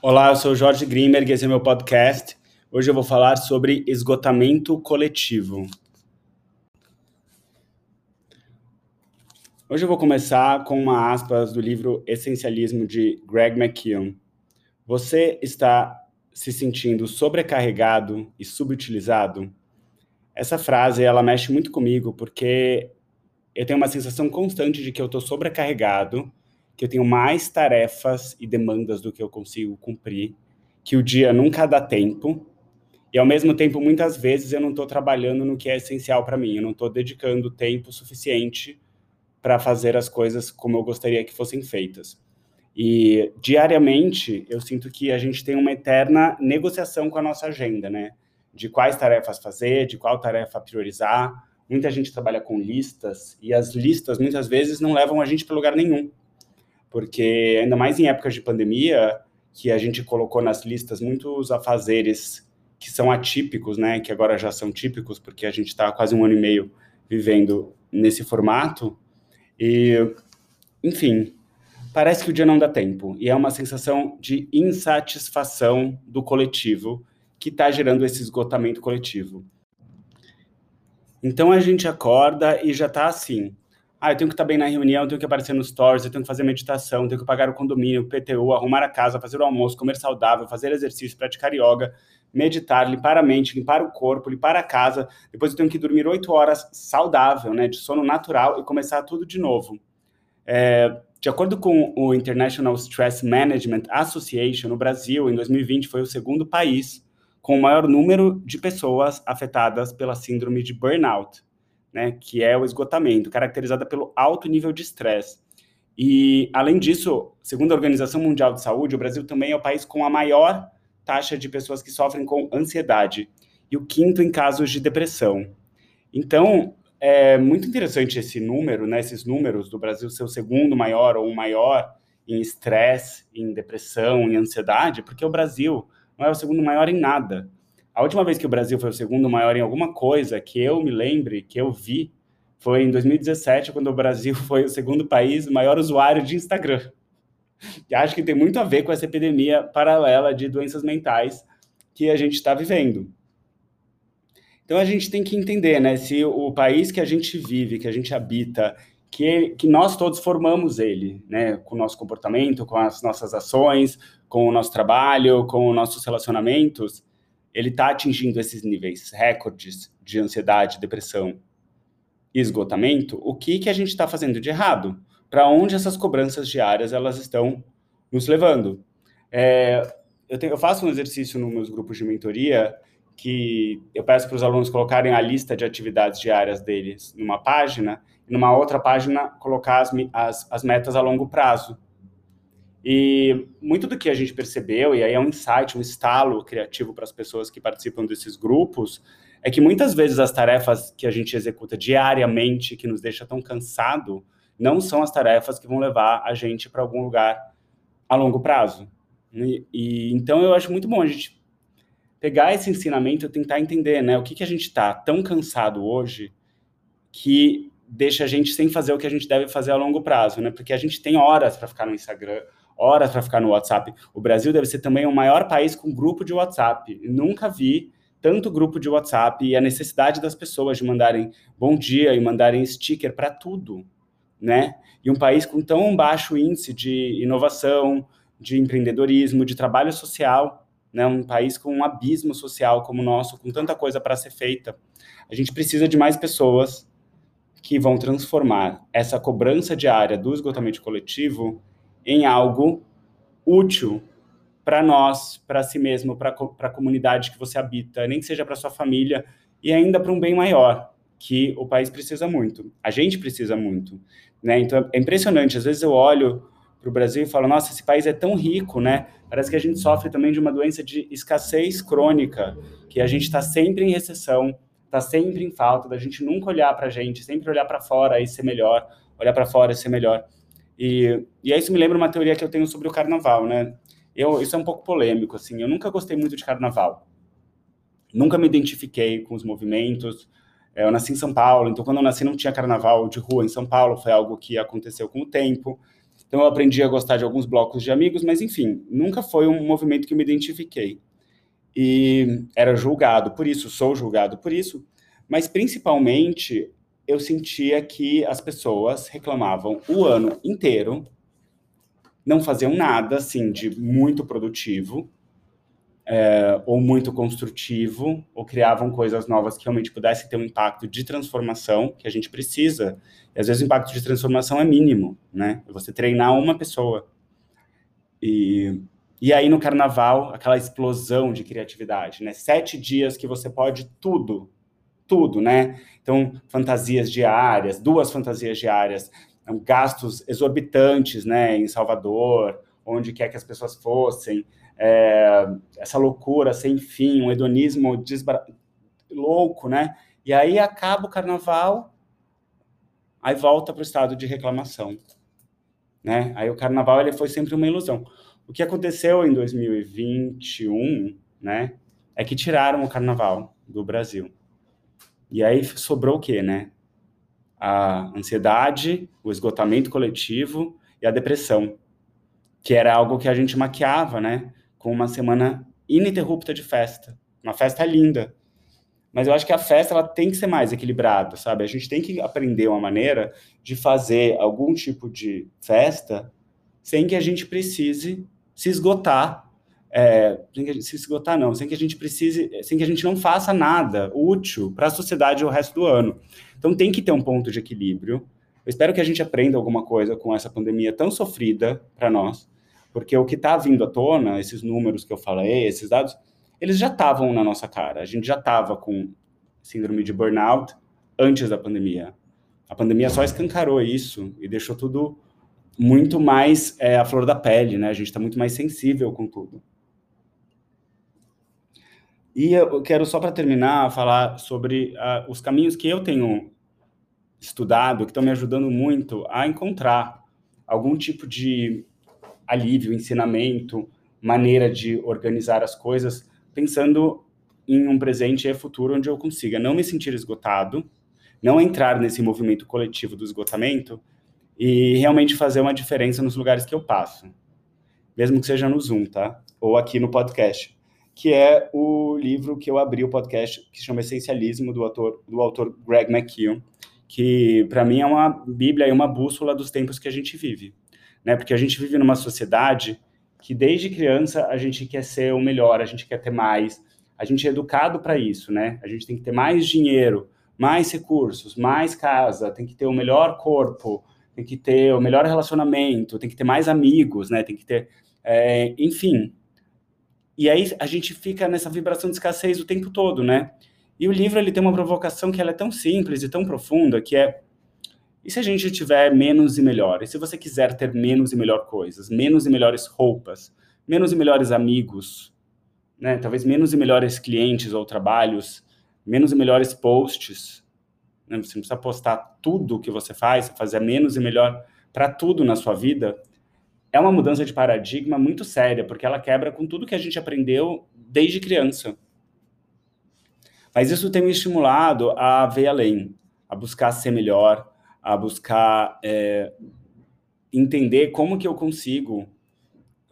Olá, eu sou Jorge Grimberg, esse é meu podcast. Hoje eu vou falar sobre esgotamento coletivo. Hoje eu vou começar com uma aspas do livro Essencialismo de Greg McKeown. Você está se sentindo sobrecarregado e subutilizado? Essa frase ela mexe muito comigo porque eu tenho uma sensação constante de que eu estou sobrecarregado que eu tenho mais tarefas e demandas do que eu consigo cumprir, que o dia nunca dá tempo, e ao mesmo tempo, muitas vezes, eu não estou trabalhando no que é essencial para mim, eu não estou dedicando tempo suficiente para fazer as coisas como eu gostaria que fossem feitas. E diariamente eu sinto que a gente tem uma eterna negociação com a nossa agenda, né? De quais tarefas fazer, de qual tarefa priorizar. Muita gente trabalha com listas e as listas muitas vezes não levam a gente para lugar nenhum porque ainda mais em épocas de pandemia, que a gente colocou nas listas muitos afazeres que são atípicos, né, que agora já são típicos, porque a gente está quase um ano e meio vivendo nesse formato, e, enfim, parece que o dia não dá tempo, e é uma sensação de insatisfação do coletivo que está gerando esse esgotamento coletivo. Então a gente acorda e já está assim, ah, eu tenho que estar bem na reunião, eu tenho que aparecer nos stories, eu tenho que fazer meditação, tenho que pagar o condomínio, o PTU, arrumar a casa, fazer o almoço, comer saudável, fazer exercício, praticar yoga, meditar, limpar a mente, limpar o corpo, limpar a casa. Depois eu tenho que dormir oito horas saudável, né, de sono natural e começar tudo de novo. É, de acordo com o International Stress Management Association, o Brasil, em 2020, foi o segundo país com o maior número de pessoas afetadas pela síndrome de burnout né, que é o esgotamento, caracterizada pelo alto nível de estresse. E, além disso, segundo a Organização Mundial de Saúde, o Brasil também é o país com a maior taxa de pessoas que sofrem com ansiedade e o quinto em casos de depressão. Então, é muito interessante esse número, né, esses números do Brasil ser o segundo maior ou o maior em estresse, em depressão, em ansiedade, porque o Brasil não é o segundo maior em nada. A última vez que o Brasil foi o segundo maior em alguma coisa que eu me lembre, que eu vi, foi em 2017, quando o Brasil foi o segundo país maior usuário de Instagram. E acho que tem muito a ver com essa epidemia paralela de doenças mentais que a gente está vivendo. Então a gente tem que entender, né, se o país que a gente vive, que a gente habita, que, que nós todos formamos ele, né, com o nosso comportamento, com as nossas ações, com o nosso trabalho, com os nossos relacionamentos, ele está atingindo esses níveis recordes de ansiedade, depressão e esgotamento, o que, que a gente está fazendo de errado? Para onde essas cobranças diárias elas estão nos levando? É, eu, tenho, eu faço um exercício nos meus grupos de mentoria que eu peço para os alunos colocarem a lista de atividades diárias deles numa página e numa outra página colocar as, as, as metas a longo prazo. E muito do que a gente percebeu, e aí é um insight, um estalo criativo para as pessoas que participam desses grupos, é que muitas vezes as tarefas que a gente executa diariamente, que nos deixa tão cansado, não são as tarefas que vão levar a gente para algum lugar a longo prazo. E, e, então eu acho muito bom a gente pegar esse ensinamento e tentar entender, né, o que que a gente está tão cansado hoje que deixa a gente sem fazer o que a gente deve fazer a longo prazo, né? Porque a gente tem horas para ficar no Instagram, horas para ficar no WhatsApp. O Brasil deve ser também o maior país com grupo de WhatsApp. Nunca vi tanto grupo de WhatsApp e a necessidade das pessoas de mandarem bom dia e mandarem sticker para tudo, né? E um país com tão baixo índice de inovação, de empreendedorismo, de trabalho social, né? Um país com um abismo social como o nosso, com tanta coisa para ser feita. A gente precisa de mais pessoas que vão transformar essa cobrança diária do esgotamento coletivo em algo útil para nós, para si mesmo, para a comunidade que você habita, nem que seja para sua família e ainda para um bem maior, que o país precisa muito, a gente precisa muito, né? Então é impressionante, às vezes eu olho para o Brasil e falo, nossa, esse país é tão rico, né? Parece que a gente sofre também de uma doença de escassez crônica, que a gente está sempre em recessão, está sempre em falta, da gente nunca olhar para a gente, sempre olhar para fora e ser melhor, olhar para fora e ser melhor. E, e isso me lembra uma teoria que eu tenho sobre o carnaval, né? Eu, isso é um pouco polêmico, assim, eu nunca gostei muito de carnaval. Nunca me identifiquei com os movimentos. É, eu nasci em São Paulo, então quando eu nasci não tinha carnaval de rua em São Paulo, foi algo que aconteceu com o tempo. Então eu aprendi a gostar de alguns blocos de amigos, mas enfim, nunca foi um movimento que eu me identifiquei. E era julgado por isso, sou julgado por isso, mas principalmente eu sentia que as pessoas reclamavam o ano inteiro, não faziam nada assim de muito produtivo, é, ou muito construtivo, ou criavam coisas novas que realmente pudessem ter um impacto de transformação que a gente precisa. E às vezes o impacto de transformação é mínimo, né? Você treinar uma pessoa. E, e aí no carnaval, aquela explosão de criatividade, né? Sete dias que você pode tudo, tudo, né? Então, fantasias diárias, duas fantasias diárias, gastos exorbitantes, né, em Salvador, onde quer que as pessoas fossem, é, essa loucura sem fim, um hedonismo desbra... louco, né? E aí acaba o carnaval, aí volta para o estado de reclamação, né? Aí o carnaval ele foi sempre uma ilusão. O que aconteceu em 2021, né, é que tiraram o carnaval do Brasil. E aí sobrou o quê, né? A ansiedade, o esgotamento coletivo e a depressão, que era algo que a gente maquiava, né? Com uma semana ininterrupta de festa. Uma festa linda. Mas eu acho que a festa ela tem que ser mais equilibrada, sabe? A gente tem que aprender uma maneira de fazer algum tipo de festa sem que a gente precise se esgotar é, sem que a gente se esgotar, não, sem que a gente precise, sem que a gente não faça nada útil para a sociedade o resto do ano. Então tem que ter um ponto de equilíbrio. Eu espero que a gente aprenda alguma coisa com essa pandemia tão sofrida para nós, porque o que está vindo à tona, esses números que eu falei, esses dados, eles já estavam na nossa cara. A gente já estava com síndrome de burnout antes da pandemia. A pandemia só escancarou isso e deixou tudo muito mais é, flor da pele, né? A gente está muito mais sensível com tudo. E eu quero só para terminar falar sobre uh, os caminhos que eu tenho estudado, que estão me ajudando muito a encontrar algum tipo de alívio, ensinamento, maneira de organizar as coisas, pensando em um presente e futuro onde eu consiga não me sentir esgotado, não entrar nesse movimento coletivo do esgotamento e realmente fazer uma diferença nos lugares que eu passo, mesmo que seja no Zoom, tá? Ou aqui no podcast que é o livro que eu abri o podcast, que chama Essencialismo, do autor, do autor Greg McKeown, que para mim é uma bíblia e uma bússola dos tempos que a gente vive. Né? Porque a gente vive numa sociedade que desde criança a gente quer ser o melhor, a gente quer ter mais, a gente é educado para isso, né? A gente tem que ter mais dinheiro, mais recursos, mais casa, tem que ter o melhor corpo, tem que ter o melhor relacionamento, tem que ter mais amigos, né? Tem que ter, é, enfim, e aí a gente fica nessa vibração de escassez o tempo todo, né? E o livro ele tem uma provocação que ela é tão simples e tão profunda, que é e se a gente tiver menos e melhor? E se você quiser ter menos e melhor coisas, menos e melhores roupas, menos e melhores amigos, né? Talvez menos e melhores clientes ou trabalhos, menos e melhores posts, né? Você não precisa postar tudo que você faz, fazer menos e melhor para tudo na sua vida é uma mudança de paradigma muito séria, porque ela quebra com tudo que a gente aprendeu desde criança. Mas isso tem me estimulado a ver além, a buscar ser melhor, a buscar é, entender como que eu consigo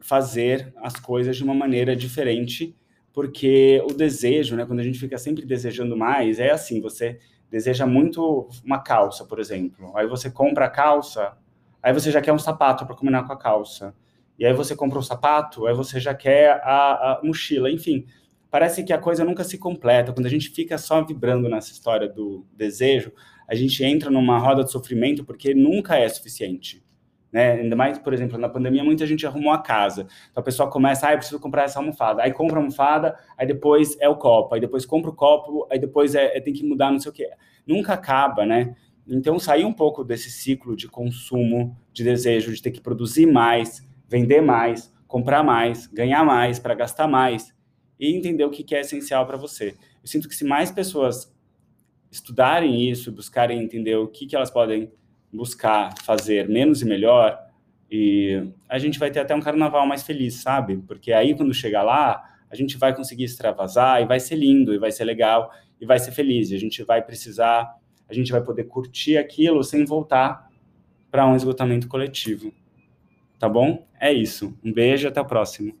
fazer as coisas de uma maneira diferente, porque o desejo, né, quando a gente fica sempre desejando mais, é assim, você deseja muito uma calça, por exemplo. Aí você compra a calça, aí você já quer um sapato para combinar com a calça. E aí você compra o um sapato, aí você já quer a, a, mochila, enfim. Parece que a coisa nunca se completa. Quando a gente fica só vibrando nessa história do desejo, a gente entra numa roda de sofrimento porque nunca é suficiente. Né? Ainda mais, por exemplo, na pandemia, muita gente arrumou a casa. Então a pessoa começa, ah, eu preciso comprar essa almofada. Aí compra a almofada, aí depois é o copo, aí depois compra o copo, aí depois é, é tem que mudar não sei o quê. Nunca acaba, né? Então, sair um pouco desse ciclo de consumo, de desejo de ter que produzir mais, vender mais, comprar mais, ganhar mais para gastar mais e entender o que é essencial para você. Eu sinto que se mais pessoas estudarem isso, buscarem entender o que, que elas podem buscar fazer menos e melhor, e a gente vai ter até um carnaval mais feliz, sabe? Porque aí, quando chegar lá, a gente vai conseguir extravasar e vai ser lindo, e vai ser legal, e vai ser feliz. E a gente vai precisar a gente vai poder curtir aquilo sem voltar para um esgotamento coletivo. Tá bom? É isso. Um beijo até o próximo.